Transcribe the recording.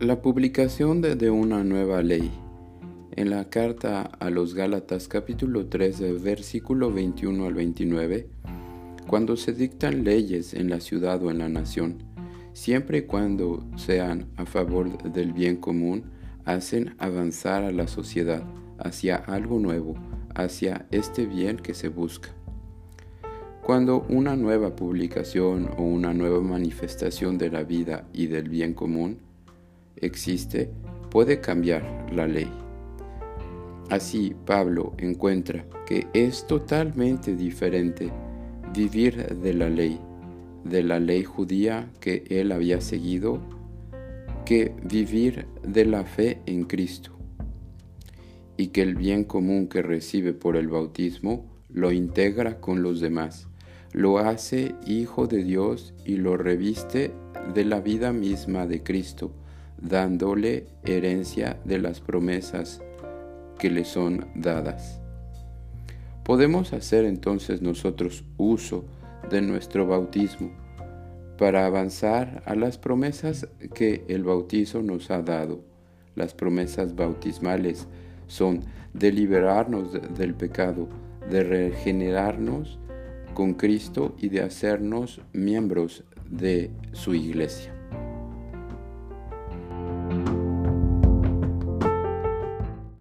La publicación de, una nueva ley. En la carta a los Gálatas capítulo 3 versículo 21 al 29, cuando se dictan leyes en la ciudad o en la nación, siempre y cuando sean a favor del bien común, hacen avanzar a la sociedad hacia algo nuevo, hacia este bien que se busca. Cuando una nueva publicación o una nueva manifestación de la vida y del bien común existe, puede cambiar la ley. Así Pablo encuentra que es totalmente diferente vivir de la ley, de la ley judía que él había seguido, que vivir de la fe en Cristo, y que el bien común que recibe por el bautismo lo integra con los demás, lo hace hijo de Dios y lo reviste de la vida misma de Cristo, dándole herencia de las promesas que le son dadas. Podemos hacer entonces nosotros uso de nuestro bautismo para avanzar a las promesas que el bautizo nos ha dado. Las promesas bautismales son de liberarnos del pecado, de regenerarnos con Cristo y de hacernos miembros de su iglesia.